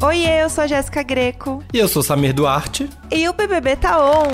Oiê, eu sou a Jéssica Greco. E eu sou Samir Duarte. E o BBB tá on.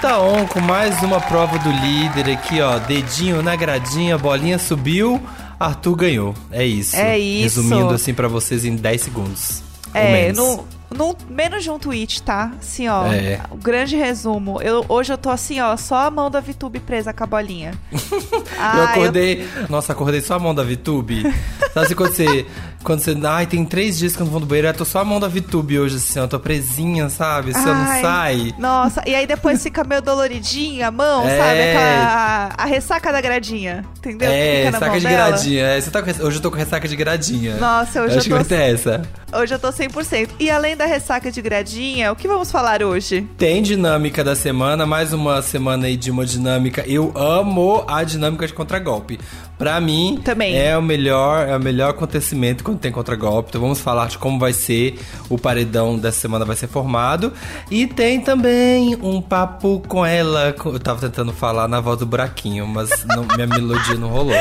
Tá on com mais uma prova do líder aqui, ó. Dedinho na gradinha, bolinha subiu, Arthur ganhou. É isso. É isso. Resumindo assim para vocês em 10 segundos. É, no, no, menos de um tweet, tá? Assim, ó. É. O grande resumo. Eu, hoje eu tô assim, ó, só a mão da VTube presa com a bolinha. ah, eu acordei. Eu... Nossa, acordei só a mão da VTube. Sabe quando você. Quando você. Ai, tem três dias que eu não vou no banheiro, eu tô só a mão da VTube hoje, assim, ó. Eu tô presinha, sabe? Se eu não sai. Nossa, e aí depois fica meio doloridinha a mão, é. sabe? Aquela. A, ressaca da gradinha. Entendeu? É, ressaca de dela. gradinha. É, você tá com, hoje eu tô com ressaca de gradinha. Nossa, hoje eu, eu acho tô. que vai ter essa. Hoje eu tô 100%. E além da ressaca de gradinha, o que vamos falar hoje? Tem dinâmica da semana, mais uma semana aí de uma dinâmica. Eu amo a dinâmica de contragolpe. Pra mim, Também. é o melhor, é o melhor acontecimento quando tem contragolpe. Então vamos falar de como vai ser o paredão dessa semana vai ser formado. E tem também um papo com ela. Eu tava tentando falar na voz do buraquinho, mas não, minha melodia não rolou.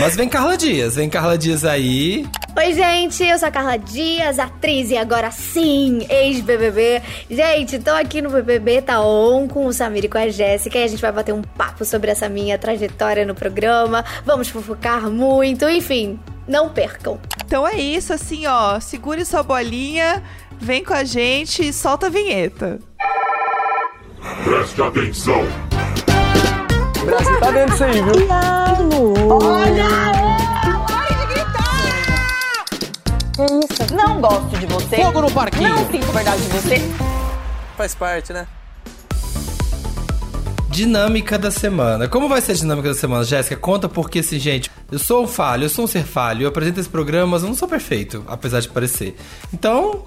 Mas vem Carla Dias, vem Carla Dias aí. Oi, gente, eu sou a Carla Dias, atriz e agora sim, ex-BBB. Gente, tô aqui no BBB Tá On com o Samir e com a Jéssica e a gente vai bater um papo sobre essa minha trajetória no programa. Vamos fofocar muito, enfim, não percam. Então é isso, assim, ó, segure sua bolinha, vem com a gente e solta a vinheta. Preste atenção. O Brasil tá dentro disso aí, viu? Olha! Que isso? Não gosto de você. Fogo no parquinho. Não sinto verdade de você. Faz parte, né? Dinâmica da semana. Como vai ser a dinâmica da semana, Jéssica? Conta porque, assim, gente, eu sou um falho, eu sou um ser falho, eu apresento esse programa, mas eu não sou perfeito, apesar de parecer. Então,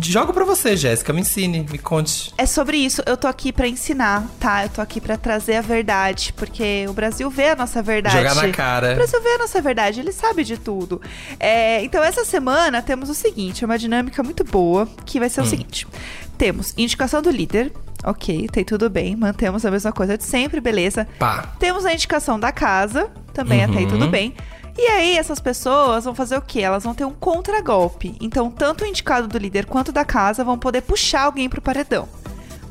Jogo para você, Jéssica, me ensine, me conte. É sobre isso, eu tô aqui para ensinar, tá? Eu tô aqui para trazer a verdade, porque o Brasil vê a nossa verdade. Jogar na cara. O Brasil vê a nossa verdade, ele sabe de tudo. É, então, essa semana temos o seguinte, uma dinâmica muito boa, que vai ser hum. o seguinte. Temos indicação do líder, ok, tem tudo bem, mantemos a mesma coisa de sempre, beleza. Pá. Temos a indicação da casa, também uhum. até aí tudo uhum. bem. E aí, essas pessoas vão fazer o quê? Elas vão ter um contragolpe. Então, tanto o indicado do líder quanto da casa vão poder puxar alguém pro paredão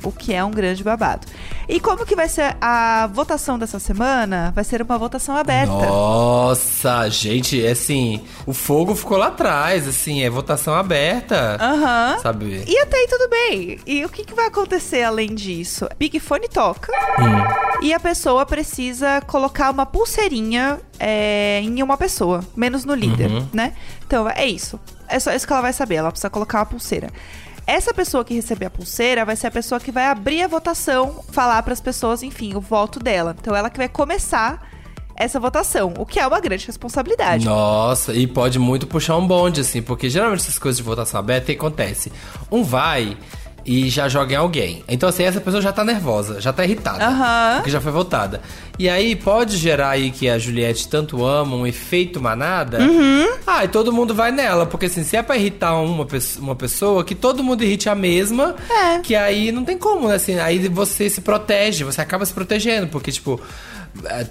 o que é um grande babado. E como que vai ser a votação dessa semana? Vai ser uma votação aberta. Nossa, gente, é assim, o fogo ficou lá atrás, assim, é votação aberta. Aham. Uhum. Sabe? E até aí tudo bem. E o que, que vai acontecer além disso? Big Fone toca hum. e a pessoa precisa colocar uma pulseirinha é, em uma pessoa, menos no líder, uhum. né? Então é isso. É só isso que ela vai saber. Ela precisa colocar uma pulseira. Essa pessoa que receber a pulseira vai ser a pessoa que vai abrir a votação, falar para as pessoas, enfim, o voto dela. Então ela que vai começar essa votação, o que é uma grande responsabilidade. Nossa, e pode muito puxar um bonde, assim, porque geralmente essas coisas de votação aberta, acontece? Um vai e já joga em alguém. Então, assim, essa pessoa já tá nervosa, já tá irritada. Uhum. Porque já foi votada. E aí pode gerar aí que a Juliette tanto ama um efeito manada. Uhum. Ah, e todo mundo vai nela. Porque assim, se é pra irritar uma, uma pessoa, que todo mundo irrite a mesma. É. Que aí não tem como, né? Assim, aí você se protege, você acaba se protegendo. Porque, tipo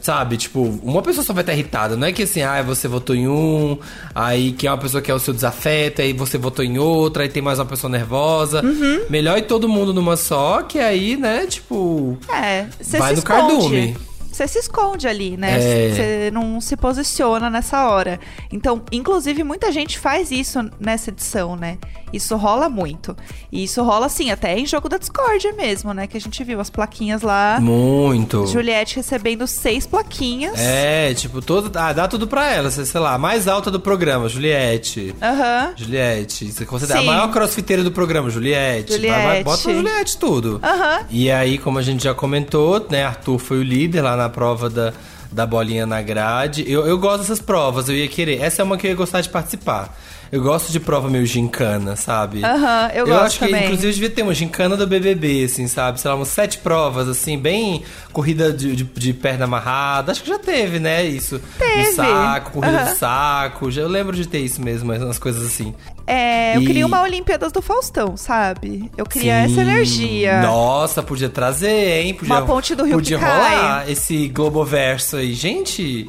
sabe, tipo, uma pessoa só vai estar irritada. Não é que assim, ah, você votou em um, aí que é uma pessoa que é o seu desafeto, aí você votou em outra, aí tem mais uma pessoa nervosa. Uhum. Melhor ir todo mundo numa só, que aí, né, tipo. É, vai no cardume você se esconde ali, né? Você é. não se posiciona nessa hora. Então, inclusive, muita gente faz isso nessa edição, né? Isso rola muito. E isso rola, assim, até em jogo da Discord mesmo, né? Que a gente viu as plaquinhas lá. Muito. Juliette recebendo seis plaquinhas. É, tipo, todo, ah, dá tudo pra ela, sei lá, a mais alta do programa, Juliette. Aham. Uhum. Juliette. Você considera Sim. a maior crossfiteira do programa, Juliette. Juliette. Vai, vai, bota Juliette tudo. Aham. Uhum. E aí, como a gente já comentou, né, Arthur foi o líder lá na prova da da bolinha na grade. Eu, eu gosto dessas provas, eu ia querer. Essa é uma que eu ia gostar de participar. Eu gosto de prova meio gincana, sabe? Aham, eu, eu gosto acho que, também. inclusive, devia ter uma gincana do BBB, assim, sabe? Sei lá, umas sete provas, assim, bem corrida de, de, de perna amarrada. Acho que já teve, né? Isso. Teve. De saco, corrida uhum. de saco. Já, eu lembro de ter isso mesmo, umas coisas assim. É, eu e... queria uma Olimpíadas do Faustão, sabe? Eu queria Sim. essa energia. Nossa, podia trazer, hein? Podia, uma ponte do Rio Podia rolar esse Globoverso aí. Gente...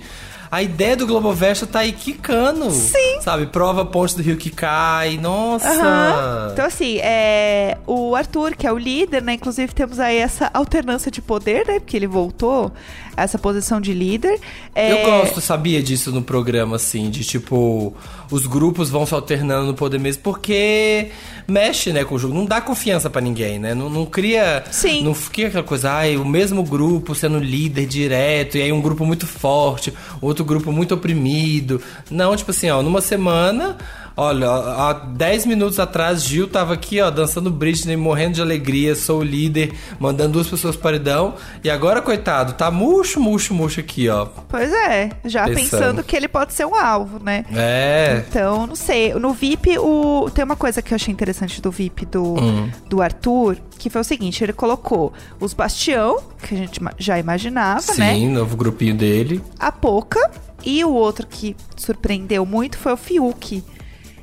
a ideia do Globovesta tá aí quicando. Sim. Sabe? Prova ponte do rio que cai. Nossa. Então, assim, é, o Arthur, que é o líder, né? Inclusive, temos aí essa alternância de poder, né? Porque ele voltou a essa posição de líder. É, Eu gosto, sabia disso no programa, assim, de tipo, os grupos vão se alternando no poder mesmo, porque mexe, né, com o jogo. Não dá confiança pra ninguém, né? Não, não cria. Sim. Não cria aquela coisa, ai, o mesmo grupo sendo líder direto, e aí um grupo muito forte, outro grupo muito oprimido. Não, tipo assim, ó, numa semana. Olha, há 10 minutos atrás, Gil tava aqui, ó, dançando Britney, morrendo de alegria, sou o líder, mandando duas pessoas paredão. E agora, coitado, tá murcho, murcho, murcho aqui, ó. Pois é, já Pensando. pensando que ele pode ser um alvo, né? É. Então, não sei. No VIP, o... tem uma coisa que eu achei interessante do VIP do, Hum. do Arthur, que foi o seguinte: ele colocou os Bastião, que a gente já imaginava, né? Sim, novo grupinho dele. A Poca. E o outro que surpreendeu muito foi o Fiuk.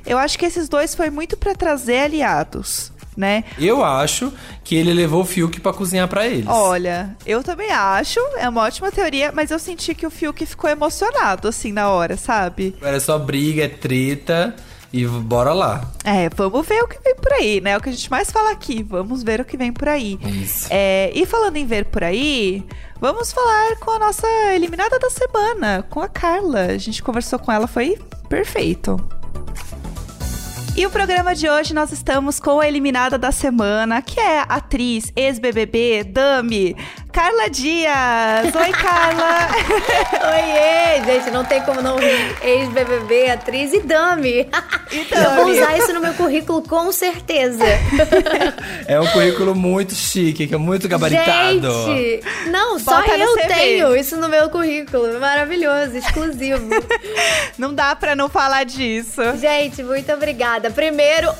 Eu acho que esses dois foi muito pra trazer aliados, né? Eu acho que ele levou o Fiuk pra cozinhar pra eles. Olha, eu também acho, é uma ótima teoria, mas eu senti que o Fiuk ficou emocionado, assim, na hora, sabe? Era só briga, é treta e bora lá. É, vamos ver o que vem por aí, né? É o que a gente mais fala aqui, vamos ver o que vem por aí. Isso. É, e falando em ver por aí, vamos falar com a nossa eliminada da semana, com a Carla. A gente conversou com ela, foi perfeito. E o programa de hoje nós estamos com a eliminada da semana, que é a atriz ex-BBB, Dami, Carla Dias. Oi, Carla. Oiê, gente, não tem como não rir. Ex-BBB, atriz e dame. Eu vou dame. usar isso no meu currículo com certeza. É um currículo muito chique, que é muito gabaritado. Gente, não, só Bota no eu tenho isso no meu currículo. Maravilhoso, exclusivo. Não dá pra não falar disso. Gente, muito obrigada. Primeiro,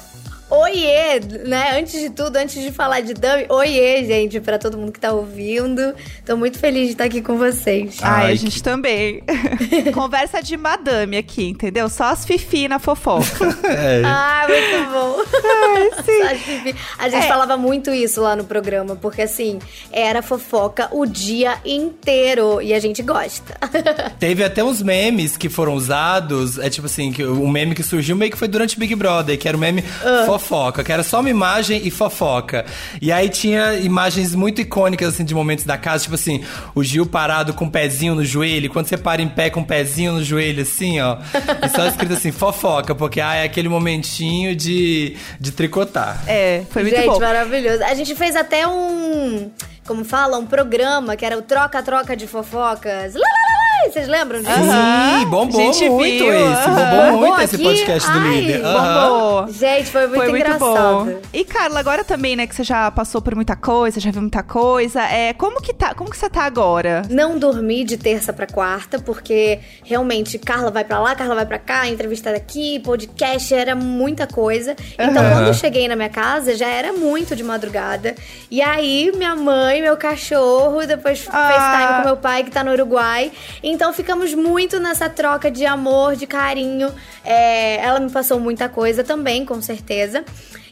oiê, né? Antes de tudo, antes de falar de Dami, oiê, gente, pra todo mundo que tá ouvindo. Tô muito feliz de estar aqui com vocês. Ai, Ai, a gente que- também. Conversa de madame aqui, entendeu? Só as fifi na fofoca. É. Ah, muito bom. sim. Só de ver. A gente É. falava muito isso lá no programa, porque assim, era fofoca o dia inteiro e a gente gosta. Teve até uns memes que foram usados. É tipo assim, que um meme que surgiu meio que foi durante Big Brother, que era o meme Ah. Fofoca, que era só uma imagem e fofoca. E aí tinha imagens muito icônicas, assim, de momentos da casa, tipo assim, o Gil parado com o pezinho no joelho, quando você para em pé com o pezinho no joelho, assim, ó. E só escrito assim, fofoca, porque ah, é aquele momentinho de, de tricotar. É, foi muito gente, bom. maravilhoso. A gente fez até um. Como fala? Um programa que era o Troca-Troca de Fofocas. Lá, lá, Vocês lembram disso? Sim, bombou Gente muito viu, esse. Bombou muito esse aqui? podcast do Ai, líder. Bombou. Gente, foi muito Foi muito engraçado. bom. E Carla, agora também, né, que você já passou por muita coisa, já viu muita coisa, é, como que tá, como que você tá agora? Não dormi de terça pra quarta, porque realmente Carla vai pra lá, Carla vai pra cá, entrevista daqui, podcast, era muita coisa. Então, quando eu cheguei na minha casa, já era muito de madrugada. E aí, minha mãe, meu cachorro, depois Ah. FaceTime com meu pai, que tá no Uruguai. Então, ficamos muito nessa troca de amor, de carinho. É, ela me passou muita coisa também, com certeza.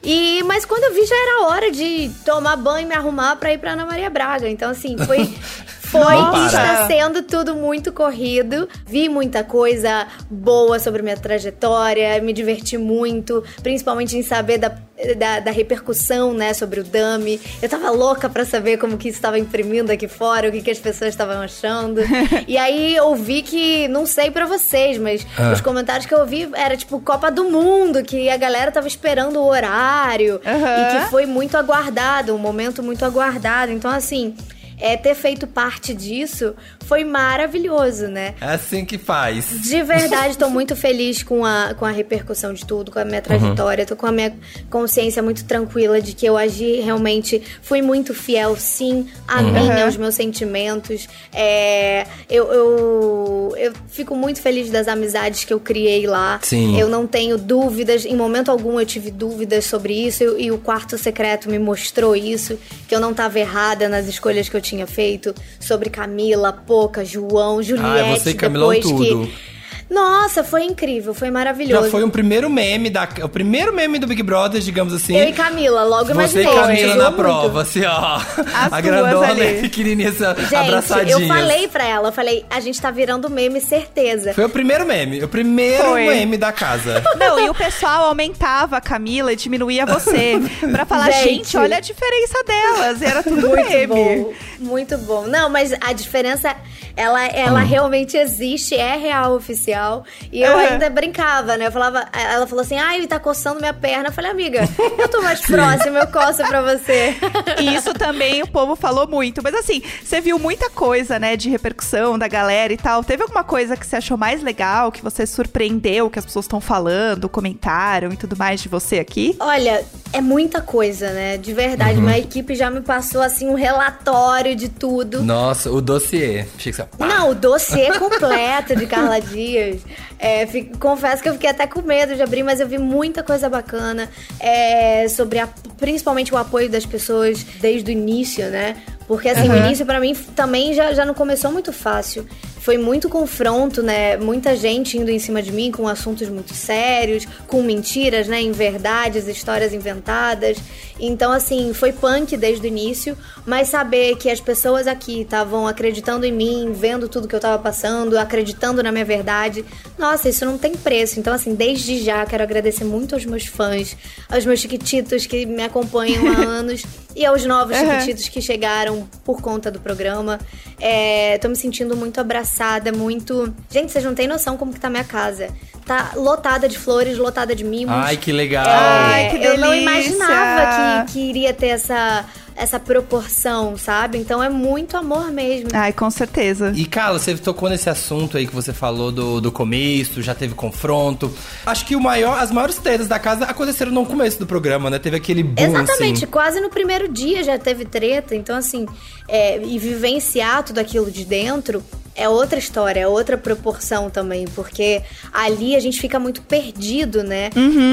E, mas quando eu vi, já era hora de tomar banho e me arrumar pra ir pra Ana Maria Braga. Então, assim, foi. Foi Não e está para. sendo tudo muito corrido. Vi muita coisa boa sobre minha trajetória, me diverti muito, principalmente em saber da, da, da repercussão, né, sobre o Dami. Eu tava louca pra saber como que isso estava imprimindo aqui fora, o que, que as pessoas estavam achando. e aí eu vi que, não sei pra vocês, mas Ah. os comentários que eu ouvi era tipo Copa do Mundo, que a galera tava esperando o horário Aham. e que foi muito aguardado, um momento muito aguardado. Então, assim, é, ter feito parte disso foi maravilhoso, né? É assim que faz. De verdade, tô muito feliz com a, com a repercussão de tudo, com a minha trajetória. Tô com a minha consciência muito tranquila de que eu agi realmente, fui muito fiel, sim, a mim, Uhum. aos meus sentimentos. É, eu, eu, eu fico muito feliz das amizades que eu criei lá. Sim. Eu não tenho dúvidas, em momento algum eu tive dúvidas sobre isso, e, e o quarto secreto me mostrou isso, que eu não tava errada nas escolhas que eu tinha feito sobre Camila, Poca, João, Juliette. Ah, você e Camilão depois tudo. que Nossa, foi incrível, foi maravilhoso. Já foi um primeiro meme da. O primeiro meme do Big Brother, digamos assim. Eu e Camila, logo Você imaginei. e Camila na muito. prova, assim, ó. As a grandona ali. e a pequenininha Gente, abraçadinhas. eu falei pra ela, eu falei, a gente tá virando meme, certeza. Foi o primeiro meme, o primeiro Foi. meme da casa. Não, e o pessoal aumentava a Camila e diminuía você. Pra falar, Gente. gente, olha a diferença delas. Era tudo Muito meme. bom, muito bom. Não, mas a diferença, ela, ela realmente existe, é real, oficial. E eu ainda brincava, né? Eu falava, ela falou assim, ai, tá coçando minha perna. Eu falei, amiga, eu tô mais próxima, eu coço pra você. E isso também o povo falou muito. Mas assim, você viu muita coisa, né, de repercussão da galera e tal. Teve alguma coisa que você achou mais legal, que você surpreendeu, que as pessoas estão falando, comentaram e tudo mais de você aqui? Olha, é muita coisa, né? De verdade, Uhum. minha equipe já me passou, assim, um relatório de tudo. Nossa, o dossiê. Achei que pá. Não, o dossiê completo de Carla Dias. É, fi- confesso que eu fiquei até com medo de abrir, mas eu vi muita coisa bacana é, sobre a- principalmente o apoio das pessoas desde o início, né? Porque assim, o início pra mim também já, já não começou muito fácil. Foi muito confronto, né? Muita gente indo em cima de mim com assuntos muito sérios, com mentiras, né? Inverdades, histórias inventadas. Então, assim, foi punk desde o início, mas saber que as pessoas aqui estavam acreditando em mim, vendo tudo que eu tava passando, acreditando na minha verdade, nossa, isso não tem preço. Então, assim, desde já quero agradecer muito aos meus fãs, aos meus chiquititos que me acompanham há anos e aos novos Uhum. chiquititos que chegaram por conta do programa. É, tô me sentindo muito abraçada, muito. Gente, vocês não têm noção como que tá minha casa. Tá lotada de flores, lotada de mimos. Ai, que legal. Ai, que eu não delícia. imaginava que, que iria ter essa, essa proporção, sabe? Então é muito amor mesmo. Ai, com certeza. E, Carla, você tocou nesse assunto aí que você falou do, do começo, já teve confronto. Acho que o maior, as maiores tretas da casa aconteceram no começo do programa, né? Teve aquele boom, Exatamente, assim. quase no primeiro dia já teve treta, então assim, é, e vivenciar tudo aquilo de dentro é outra história, é outra proporção também, porque ali a gente fica muito perdido, né?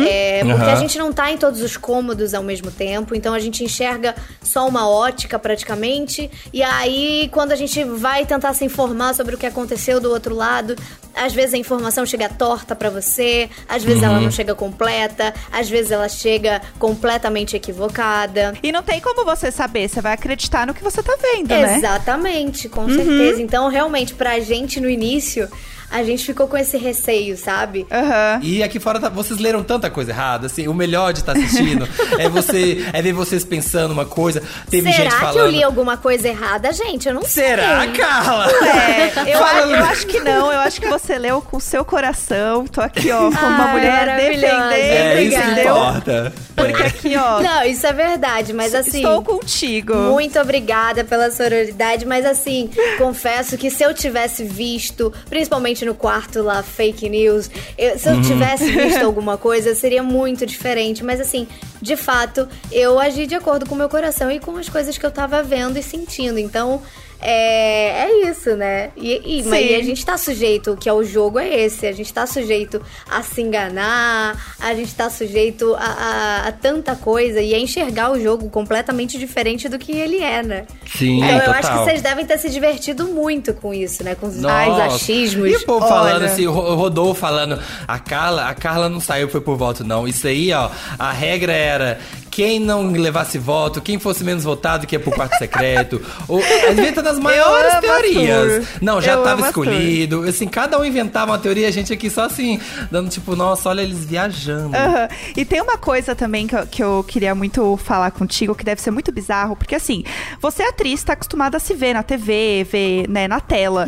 É, porque Uhum. a gente não tá em todos os cômodos ao mesmo tempo, então a gente enxerga só uma ótica praticamente, e aí quando a gente vai tentar se informar sobre o que aconteceu do outro lado, às vezes a informação chega torta pra você, às vezes ela não chega completa, às vezes ela chega completamente equivocada. E não tem como você saber, você vai acreditar no que você tá vendo, né? Exatamente, com certeza. Então, realmente, pra gente no início, a gente ficou com esse receio, sabe? Aham. E aqui fora, tá- vocês leram tanta coisa errada, assim, o melhor de estar assistindo é você, é ver vocês pensando uma coisa, teve Será gente falando... que eu li alguma coisa errada, gente? Eu não Será, sei. Carla? É, eu, Falando- eu acho que não, eu acho que você leu com o seu coração. Tô aqui, ó, como uma Ai, mulher defendendo, É isso que importa. Porque aqui, ó, Não, isso é verdade, mas assim. estou contigo. Muito obrigada pela sororidade, mas assim, confesso que se eu tivesse visto, principalmente no quarto lá, fake news, eu- se eu tivesse visto alguma coisa, seria muito diferente. Mas assim, de fato, eu agi de acordo com o meu coração e com as coisas que eu tava vendo e sentindo. Então. É, é isso, né? E, e- mas e a gente tá sujeito, o que é o jogo é esse, a gente tá sujeito a se enganar, a gente tá sujeito a, a- a tanta coisa e a enxergar o jogo completamente diferente do que ele é, né? Sim, então eu total. acho que vocês devem ter se divertido muito com isso, né? Com os, Nossa. os achismos. E o povo falando assim, o Ro- o Rodolfo falando, a Carla, a Carla não saiu, foi por voto, não. Isso aí, ó, a regra era. Quem não levasse voto, quem fosse menos votado, que ia pro quarto secreto. Ou, inventando as maiores teorias. Não, já Eu tava escolhido. Assim, cada um inventava uma teoria, a gente aqui só assim, dando tipo, nossa, olha eles viajando. E tem uma coisa também que eu, que eu queria muito falar contigo, que deve ser muito bizarro, porque assim, você é atriz, tá acostumada a se ver na TV, ver, né, na tela.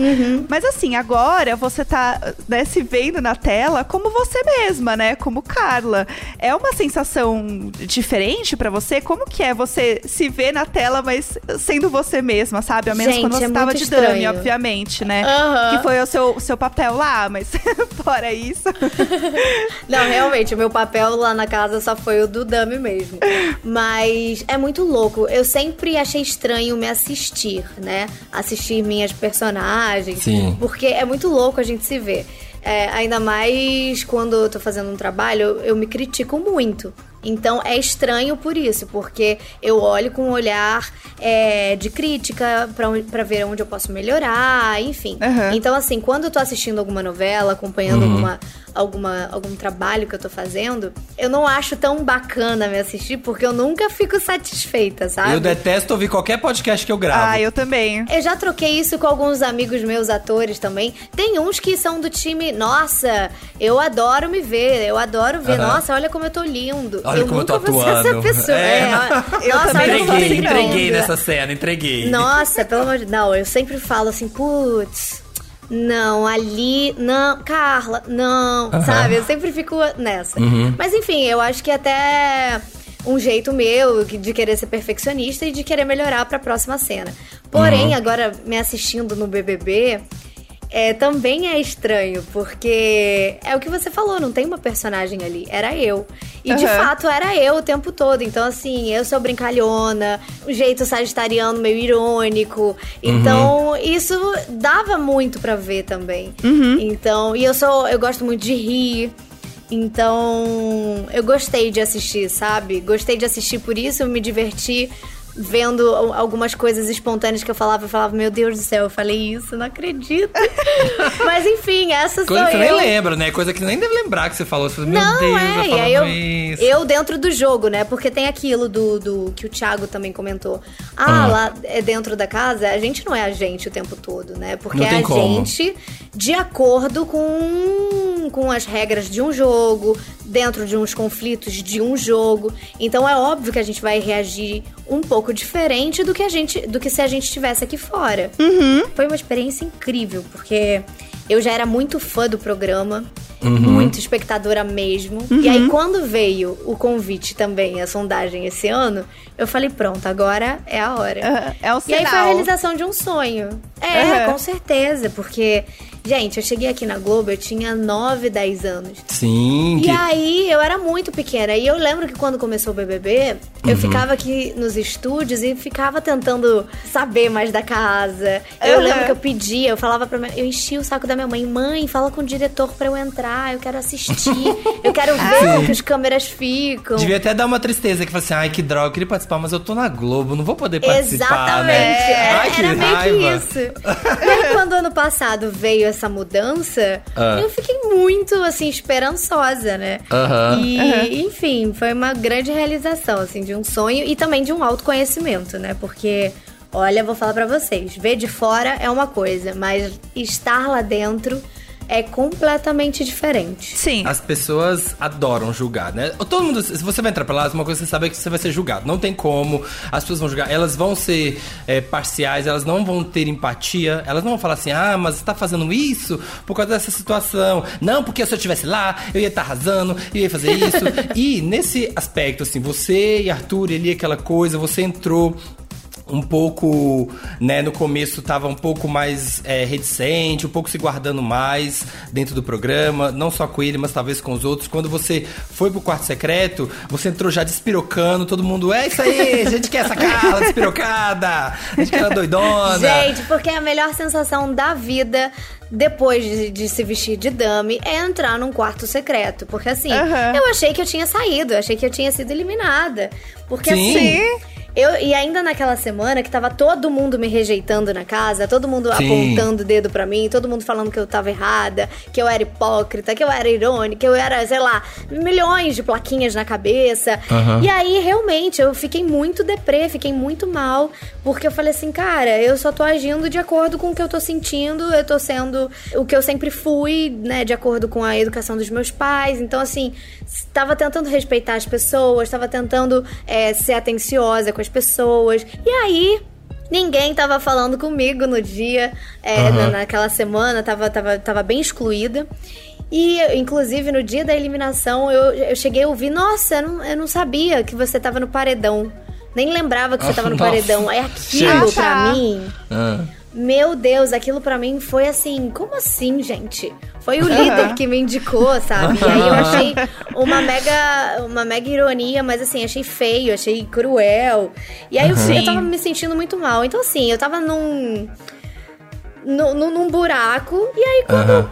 Mas assim, agora você tá, né, se vendo na tela como você mesma, né, como Carla. É uma sensação diferente pra você? Como que é você se ver na tela, mas sendo você mesma, sabe? Ao menos Gente, quando você é tava de Dami, estranho. obviamente, né? Aham. Que foi o seu, seu papel lá, mas fora isso... Não, realmente, o meu papel lá na casa só foi o do Dami mesmo. Mas é muito louco. Eu sempre achei estranho me assistir, né? Assistir minhas personagens. Sim. Porque é muito louco a gente se ver. É, ainda mais quando eu tô fazendo um trabalho, eu me critico muito. Então é estranho por isso, porque eu olho com um olhar é, de crítica pra ver onde eu posso melhorar, enfim. Aham. Então, assim, quando eu tô assistindo alguma novela, acompanhando alguma, alguma, algum trabalho que eu tô fazendo, eu não acho tão bacana me assistir, porque eu nunca fico satisfeita, sabe? Eu detesto ouvir qualquer podcast que eu gravo. Ah, eu também. Eu já troquei isso com alguns amigos meus atores também. Tem uns que são do time, nossa, eu adoro me ver, eu adoro ver, Aham. nossa, olha como eu tô lindo. Olha eu como eu tô nunca vou ser essa atuando. pessoa. É. É, Eu nossa, também Entreguei, entreguei nessa cena, entreguei. Nossa, pelo amor de Deus. Não, eu sempre falo assim, putz. Não, ali, não, Carla, não, sabe? Eu sempre fico nessa. Mas enfim, eu acho que até um jeito meu de querer ser perfeccionista e de querer melhorar pra próxima cena. Porém, agora me assistindo no BBB, é, também é estranho, porque é o que você falou, não tem uma personagem ali, era eu. E de Aham. fato era eu o tempo todo. Então, assim, eu sou brincalhona, um jeito sagitariano meio irônico. Então, isso dava muito pra ver também. Então, e eu sou, eu gosto muito de rir. Então, eu gostei de assistir, sabe? Gostei de assistir por isso, eu me diverti vendo al- algumas coisas espontâneas que eu falava, eu falava, meu Deus do céu, eu falei isso, não acredito. Mas enfim, essa Coisa sou que eu. nem lembra, né? Coisa que nem deve lembrar que você falou. Você fala, Meu Não, Deus, é, eu e falando aí eu, isso. eu dentro do jogo, né? Porque tem aquilo do, do que o Thiago também comentou. Ah, Ah. lá é dentro da casa, a gente não é a gente o tempo todo, né? Porque Não é a como. gente de acordo com, com as regras de um jogo, dentro de uns conflitos de um jogo. Então é óbvio que a gente vai reagir um pouco diferente do que a gente, do que se a gente estivesse aqui fora. Foi uma experiência incrível, porque eu já era muito fã do programa, muito espectadora mesmo. E aí, quando veio o convite também, a sondagem esse ano, eu falei: pronto, agora é a hora. Aham, É um E aí foi a sinal. realização de um sonho. É, Aham. com certeza, porque, gente, eu cheguei aqui na Globo, eu tinha 9, 10 anos. Sim, E que... aí, eu era muito pequena. E eu lembro que quando começou o BBB, eu Uhum. ficava aqui nos estúdios e ficava tentando saber mais da casa. Eu Uhum. lembro que eu pedia, eu falava pra minha... Eu enchia o saco da minha mãe. Mãe, fala com o diretor pra eu entrar. Eu quero assistir. eu quero ver como que as câmeras ficam. Devia até dar uma tristeza que fala assim, ai que droga, eu queria participar, mas eu tô na Globo, não vou poder participar, Exatamente. né? É, Ai, que era meio raiva. que isso. E aí, quando ano passado veio essa mudança, Ah. eu fiquei muito, assim, esperançosa, né? Aham. E, enfim, foi uma grande realização, assim, de um sonho e também de um autoconhecimento, né? Porque, olha, vou falar pra vocês, ver de fora é uma coisa, mas estar lá dentro é completamente diferente. Sim. As pessoas adoram julgar, né? Todo mundo, se você vai entrar pra lá, uma coisa que você sabe é que você vai ser julgado. Não tem como. As pessoas vão julgar. Elas vão ser é, parciais, elas não vão ter empatia. Elas não vão falar assim, ah, mas você tá fazendo isso por causa dessa situação. Não, porque se eu estivesse lá, eu ia estar arrasando, eu ia fazer isso. e nesse aspecto, assim, você e Arthur, ele aquela coisa, você entrou um pouco, né, no começo tava um pouco mais é, reticente, um pouco se guardando mais dentro do programa, não só com ele, mas talvez com os outros. Quando você foi pro quarto secreto, você entrou já despirocando, todo mundo, é isso aí, a gente quer essa Carla despirocada, a gente quer ela doidona. Gente, porque a melhor sensação da vida depois de, de se vestir de dame é entrar num quarto secreto. Porque assim, Aham. eu achei que eu tinha saído, eu achei que eu tinha sido eliminada. Porque Sim. assim. Eu, e ainda naquela semana que tava todo mundo me rejeitando na casa, todo mundo Sim. apontando o dedo pra mim, todo mundo falando que eu tava errada, que eu era hipócrita, que eu era irônica, que eu era, sei lá, milhões de plaquinhas na cabeça. Aham. E aí, realmente, eu fiquei muito deprê, fiquei muito mal, porque eu falei assim, cara, eu só tô agindo de acordo com o que eu tô sentindo, eu tô sendo o que eu sempre fui, né, de acordo com a educação dos meus pais. Então, assim, tava tentando respeitar as pessoas, tava tentando é, ser atenciosa com as pessoas. E aí. Ninguém tava falando comigo no dia, é, Aham. na- naquela semana, tava, tava, tava bem excluída. E, inclusive, no dia da eliminação, eu, eu cheguei a ouvir: Nossa, eu não, eu não sabia que você tava no paredão. Nem lembrava que você tava no Nossa. paredão. É aquilo Gente. pra mim. Ah. Meu Deus, aquilo pra mim foi assim, como assim, gente? Foi o líder que me indicou, sabe? E aí eu achei uma mega, uma mega ironia, mas assim, achei feio, achei cruel. E aí eu, fui- eu Sim. tava me sentindo muito mal. Então assim, eu tava num, num, num- buraco, e aí quando Aham.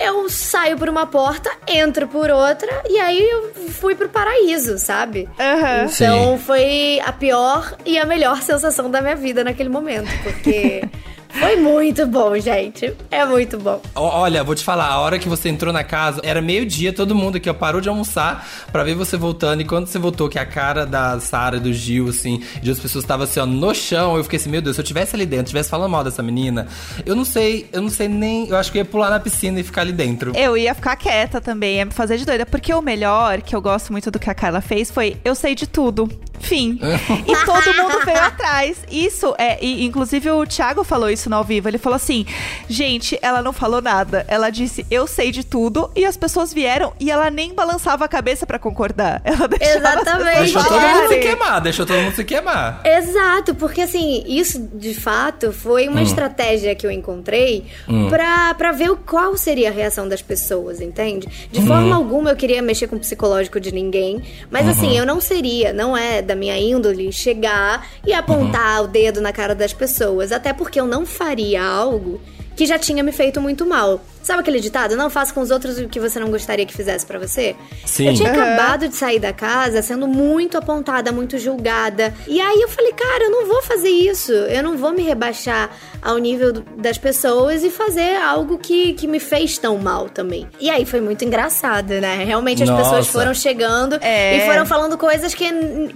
eu saio por uma porta, entro por outra, e aí eu fui pro paraíso, sabe? Aham. Então Sim. foi a pior e a melhor sensação da minha vida naquele momento, porque foi muito bom, gente. É muito bom. Olha, vou te falar, a hora que você entrou na casa, era meio-dia, todo mundo aqui, ó, parou de almoçar pra ver você voltando. E quando você voltou, que a cara da Sara, do Gil, assim, de outras pessoas tava assim, ó, no chão, eu fiquei assim, meu Deus, se eu tivesse ali dentro, tivesse falando mal dessa menina, eu não sei, eu não sei nem. Eu acho que eu ia pular na piscina e ficar ali dentro. Eu ia ficar quieta também, ia me fazer de doida. Porque o melhor, que eu gosto muito do que a Carla fez, foi eu sei de tudo. Fim. e todo mundo veio atrás. Isso é. E, inclusive o Thiago falou isso no ao vivo. Ele falou assim: gente, ela não falou nada. Ela disse, eu sei de tudo. E as pessoas vieram e ela nem balançava a cabeça pra concordar. Ela deixava Exatamente. Deixou todo É. mundo se queimar, deixou todo mundo se queimar. Exato, porque assim, isso de fato foi Hum. uma estratégia que eu encontrei pra, pra ver o- qual seria a reação das pessoas, entende? De Uhum. forma alguma eu queria mexer com o psicológico de ninguém, mas Uhum. assim, eu não seria, não é da minha índole chegar e apontar Uhum. o dedo na cara das pessoas, até porque eu não faria algo que já tinha me feito muito mal. Sabe aquele ditado? Não faça com os outros o que você não gostaria que fizesse pra você? Sim. Eu tinha Aham. acabado de sair da casa sendo muito apontada, muito julgada. E aí eu falei, cara, eu não vou fazer isso. Eu não vou me rebaixar ao nível das pessoas e fazer algo que, que me fez tão mal também. E aí foi muito engraçado, né? Realmente as Nossa. pessoas foram chegando É. e foram falando coisas que,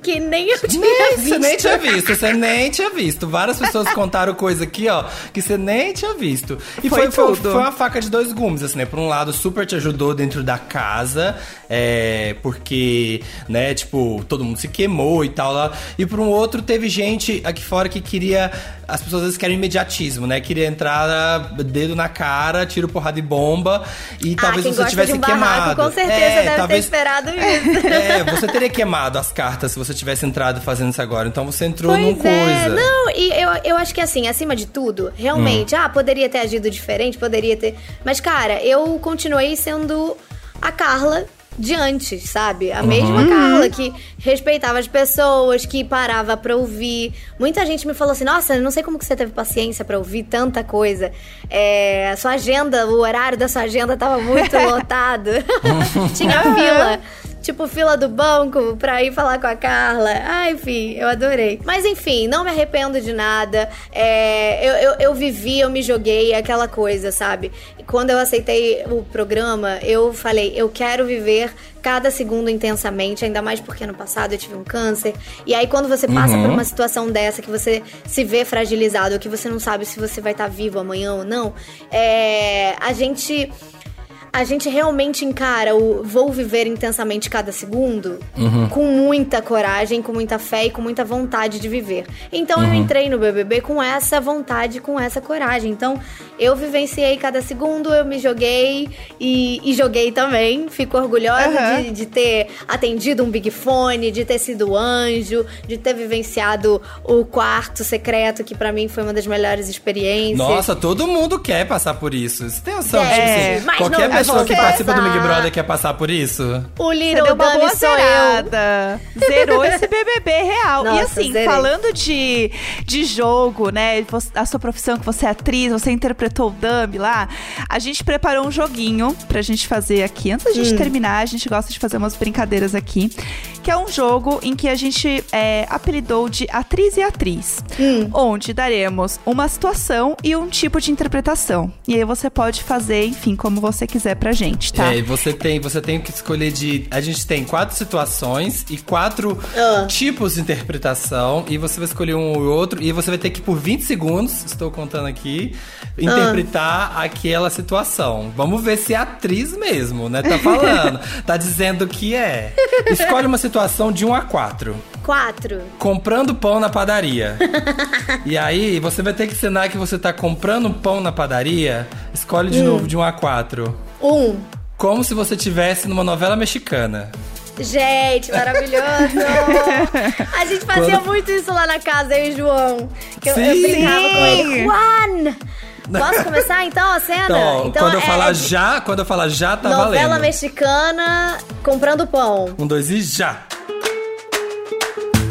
que nem eu tinha Nem, visto. você nem tinha visto, você nem tinha visto. Várias pessoas contaram coisa aqui, ó, que você nem tinha visto. E Foi foi, foi, foi uma faca de dois gumes, assim, né? Por um lado, super te ajudou dentro da casa, é, porque, né, tipo, todo mundo se queimou e tal lá. E por um outro, teve gente aqui fora que queria. As pessoas às vezes querem imediatismo, né? Queria entrar dedo na cara, tiro porrada e bomba. E talvez ah, quem você tivesse um barraco, queimado. com certeza É, deve talvez- ter esperado isso. é, você teria queimado as cartas se você tivesse entrado fazendo isso agora. Então você entrou num Pois é, coisa. não, e eu, eu acho que assim, acima de tudo, realmente, ah, poderia ter agido diferente, poderia ter. Mas, cara, eu continuei sendo a Carla de antes, sabe? A mesma Carla que respeitava as pessoas, que parava pra ouvir. Muita gente me falou assim: nossa, não sei como que você teve paciência pra ouvir tanta coisa. É, a sua agenda, o horário da sua agenda tava muito lotado. Tinha fila. Tipo, fila do banco pra ir falar com a Carla. Ah, enfim, eu adorei. Mas enfim, não me arrependo de nada. É, eu, eu, eu vivi, eu me joguei, aquela coisa, sabe? Quando eu aceitei o programa, eu falei, eu quero viver cada segundo intensamente, ainda mais porque no passado eu tive um câncer. E aí, quando você passa por uma situação dessa, que você se vê fragilizado, que você não sabe se você vai estar vivo amanhã ou não, é, a gente a gente realmente encara o vou viver intensamente cada segundo com muita coragem, com muita fé e com muita vontade de viver. Então eu entrei no BBB com essa vontade, com essa coragem. Então eu vivenciei cada segundo, eu me joguei e, e joguei também. Fico orgulhosa Aham. de, de ter atendido um Big Fone, de ter sido anjo, de ter vivenciado o quarto secreto, que pra mim foi uma das melhores experiências. Nossa, todo mundo quer passar por isso. Você tem noção? Gente, tipo assim, mas qualquer não pessoa que participa do Big. Brother quer passar por isso? O Little deu uma Dummy boa sou eu. zerada. Zerou esse BBB real. e Nossa, assim, zerei. falando de, de jogo, né? A sua profissão, que você é atriz, você interpretou o Dummy lá. A gente preparou um joguinho pra gente fazer aqui. Antes da Hum. gente terminar, a gente gosta de fazer umas brincadeiras aqui. Que é um jogo em que a gente é, apelidou de Atriz e Atriz. Hum. Onde daremos uma situação e um tipo de interpretação. E aí você pode fazer, enfim, como você quiser pra gente, tá? É, e você tem, você tem que escolher de. A gente tem quatro situações e quatro Ah. tipos de interpretação. E você vai escolher um ou outro. E você vai ter que, por 20 segundos, estou contando aqui, interpretar aquela situação. Vamos ver se é atriz mesmo, né? Tá falando. tá dizendo que é. Escolhe uma situação de 1 a 4. Quatro. Comprando pão na padaria. e aí, você vai ter que ensinar que você tá comprando pão na padaria. Escolhe de novo de 1 a 4. Um. Como se você tivesse numa novela mexicana. Gente, maravilhoso! A gente fazia Quando- muito isso lá na casa, eu e o João. Que eu, eu Sim. brincava com ele. Juan! Posso começar então a cena? Então, quando eu é falar de já, quando eu falar já, tá Novela valendo. mexicana comprando pão. Um, dois e já.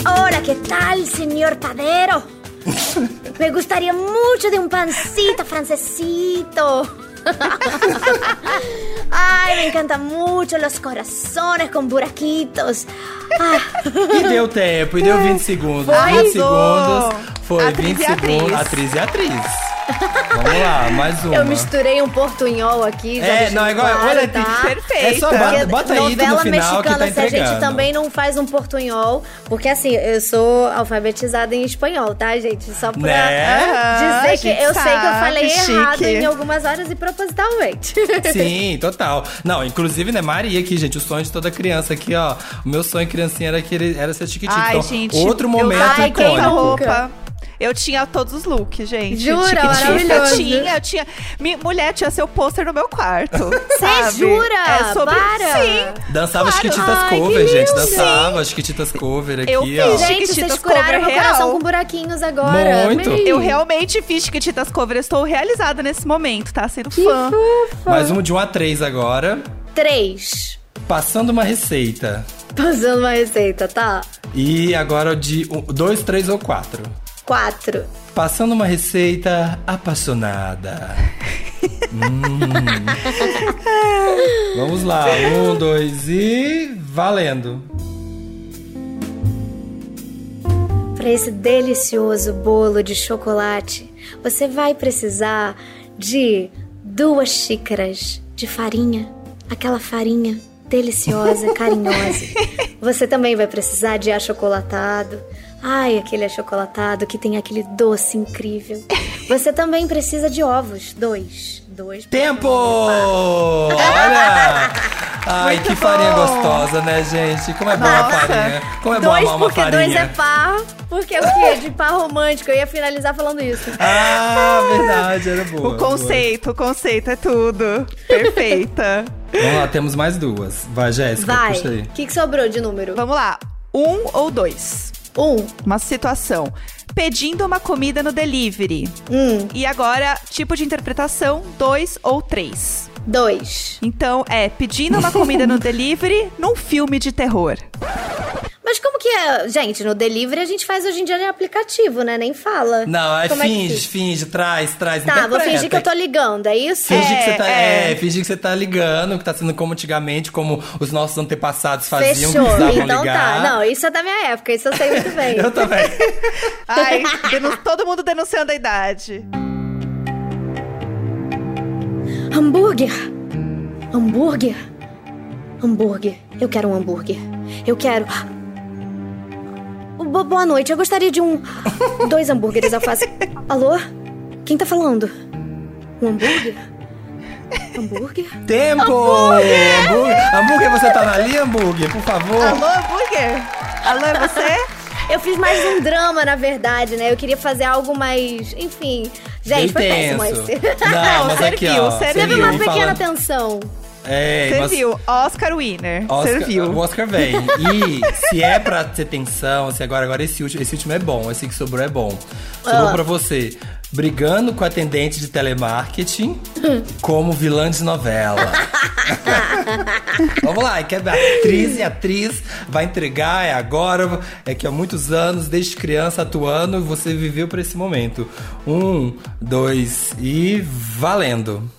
Hola, ¿qué tal, señor padero? Me gustaría mucho de un pancito francesito. Ay, me encanta mucho los corazones con buraquitos. Ah, E deu tempo, e deu 20 segundos. Foi. 20 Arrasou. segundos. Foi Atriz 20 e segundos. atriz. Atriz e atriz. Vamos lá, mais uma. eu misturei um portunhol aqui. Já É, não, é igual- claro, olha, tá? perfeito. É só bota, bota aí no novela final que mexicana, tá se a gente entregando. também não faz um portunhol, porque assim, eu sou alfabetizada em espanhol, tá, gente? Só pra Né? Dizer a que eu sei que eu sabe, falei chique. errado em algumas horas e propositalmente. Sim, total. Não, inclusive, né, Maria aqui, gente, o sonho de toda criança aqui, ó. O meu sonho criancinha era, que ele, era ser chiquitito. Ai, então, gente. outro momento Ai, quem icônico. roupa. Eu tinha todos os looks, gente. Jura? Maravilhoso. Eu tinha, eu tinha. Mi- mulher tinha seu pôster no meu quarto. Você jura? É sobre... Para. Sim. Dançava Claro. Chiquititas Ai, que cover, gente. lindo. Dançava Chiquititas cover aqui, Eu ó. fiz, Gente, Chiquititas vocês curaram cover meu coração real. com buraquinhos agora. Muito. Amei. Eu realmente fiz Chiquititas Cover. Estou realizada nesse momento, tá? Sendo fã. Mais um de 1 a 3 agora. Três. Passando uma receita. Passando uma receita, tá? E agora de 2, 3 ou 4. Quatro. Passando uma receita apaixonada. Hum. Vamos lá. Um, dois e. Valendo. Para esse delicioso bolo de chocolate, você vai precisar de duas xícaras de farinha, aquela farinha deliciosa, carinhosa. Você também vai precisar de achocolatado. Ai, aquele achocolatado que tem aquele doce incrível. Você também precisa de ovos, dois, dois. Tempo! Olha! Ai, Muito que farinha bom. gostosa, né, gente? Como é boa a Nossa. farinha. Como é Dois amar uma porque farinha. dois é par, porque o quê? De par romântico. Eu ia finalizar falando isso. Ah, verdade, era boa. O conceito, o conceito é tudo. Perfeita. boa. Vamos lá, temos mais duas. Vai, Jéssica, Vai. puxa aí. O que, que sobrou de número? Vamos lá. Um ou dois? Um. Uma situação. Pedindo uma comida no delivery. Um. E agora, tipo de interpretação, dois ou três. Dois. Então, é pedindo uma comida no delivery num filme de terror. Mas como que é? Gente, no delivery a gente faz hoje em dia de aplicativo, né? Nem fala. Não, é Como que finge, fica? finge, traz, traz. Tá, vou fingir que eu tô ligando, é isso? Finge que você tá, É, é, finge que você tá ligando, que tá sendo como antigamente, como os nossos antepassados faziam, Fechou. Então ligar. tá. Não, isso é da minha época, isso eu sei muito bem. Eu também. Ai, todo mundo denunciando a idade. Hambúrguer. Hambúrguer. Hambúrguer. Eu quero um hambúrguer. Eu quero. Bo- Boa noite, eu gostaria de um. Dois hambúrgueres alface. Alô? Quem tá falando? Um hambúrguer? Hambúrguer? Tempo! Hambúrguer. hambúrguer, você tá na linha, hambúrguer? Por favor. Alô, hambúrguer? Alô, é você? Eu fiz mais um drama, na verdade, né? Eu queria fazer algo mais. Enfim. Gente, foi péssimo esse. Não, mas aqui, serviu, ó. serviu. Teve serviu, uma e pequena falando- tensão. É, Você mas- viu? Oscar winner. Oscar, Serviu. O Oscar vem. E se é pra ter tensão, se agora, agora esse último, esse último é bom, esse que sobrou é bom. Sobrou Ah. pra você. Brigando com atendente de telemarketing como vilã de novela. Vamos lá, que é atriz e atriz vai entregar, é agora, é que há muitos anos, desde criança atuando, você viveu pra esse momento. Um, dois e valendo.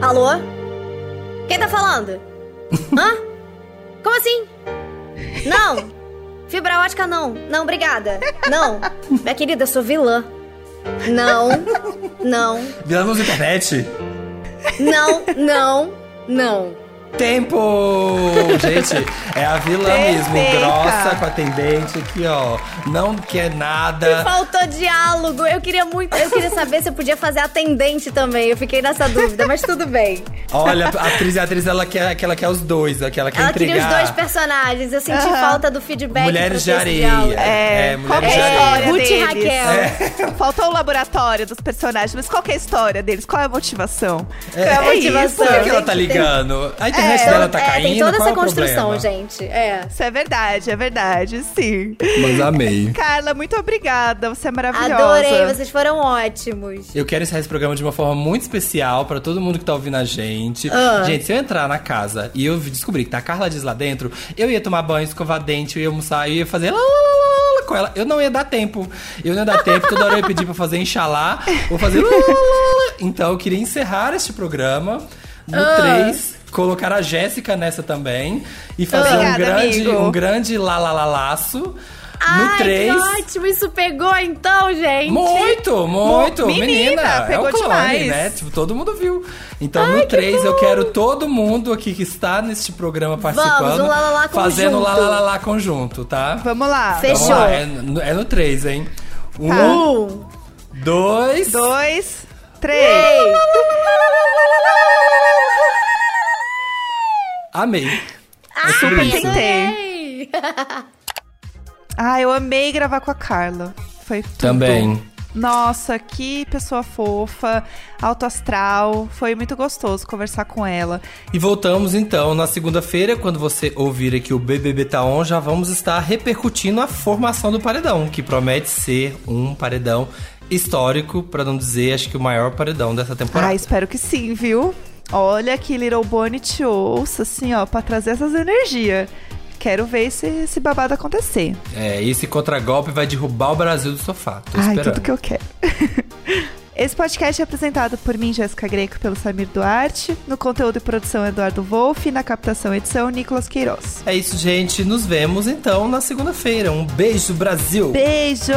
Alô? Quem tá falando? Hã? Como assim? Não! Fibra ótica não. Não, obrigada. Não. Minha querida, eu sou vilã. Não. Não. Vilã nos internet. Não. Não. Não. Tempo! Gente, é a vilã mesmo, grossa com atendente aqui, ó. Não quer nada. Faltou diálogo. Eu queria muito. Eu queria saber se eu podia fazer atendente também. Eu fiquei nessa dúvida, mas tudo bem. Olha, a atriz, a atriz ela quer, que ela quer os dois, ó, que ela quer Ela entregar. queria os dois personagens. Eu senti Aham. falta do feedback. Mulheres de areia. É, É, Mulheres é a de história Ruth e deles? Raquel. Faltou o laboratório dos personagens, mas qual que é a história deles? Qual é a motivação? É, Qual é a É motivação? isso. Por que, que ela tá tem- ligando? A internet É, dela tá é, caindo. Tem toda essa é construção, problema? gente. É. Isso é verdade, é verdade, sim. Mas amei. Carla, muito obrigada. Você é maravilhosa. Adorei, vocês foram ótimos. Eu quero encerrar esse programa de uma forma muito especial pra todo mundo que tá ouvindo a gente. Ah. Gente, se eu entrar na casa e eu descobrir que tá a Carla Dias lá dentro, eu ia tomar banho, escovar dente, eu ia almoçar, eu ia fazer lá, lá, lá, lá, lá com ela. Eu não ia dar tempo. Eu não ia dar tempo, toda hora eu ia pedir pra fazer enxalá, ou fazer lá, lá, lá, lá. então eu queria encerrar este programa no Ah. 3, colocar a Jéssica nessa também e fazer um Obrigada, grande, amigo. um grande lá lá lá laço. No Ai, 3. que ótimo, isso pegou então, gente. Muito, muito. Menina, Menina, é pegou o clone, demais. né? Tipo, todo mundo viu. Então, no 3, eu quero todo mundo aqui que está neste programa participando. um lá, lá, lá fazendo lá, lá, lá, lá conjunto, tá? Vamos lá. Fechou. Vamos lá, é, no- é no 3, hein? Um, Tá. Um, dois. Dois, três. Amei. Ai, Super isso. tentei. Ah, eu amei gravar com a Carla. Foi tudo. Também. Nossa, que pessoa fofa, alto astral. Foi muito gostoso conversar com ela. E voltamos então na segunda-feira, quando você ouvir aqui o BBB Tá On, já vamos estar repercutindo a formação do paredão, que promete ser um paredão histórico, pra não dizer, acho que o maior paredão dessa temporada. Ah, espero que sim, viu? Olha que Little Bonnie te ouça, assim, ó, pra trazer essas energias. Quero ver esse, esse babado acontecer. É, esse contragolpe vai derrubar o Brasil do sofá. Tô Ai, esperando. tudo que eu quero. Esse podcast é apresentado por mim, Jéssica Greco, pelo Samir Duarte. No conteúdo e produção, Eduardo Wolff. Na captação e edição, Nicolas Queiroz. É isso, gente. Nos vemos então na segunda-feira. Um beijo, Brasil! Beijo!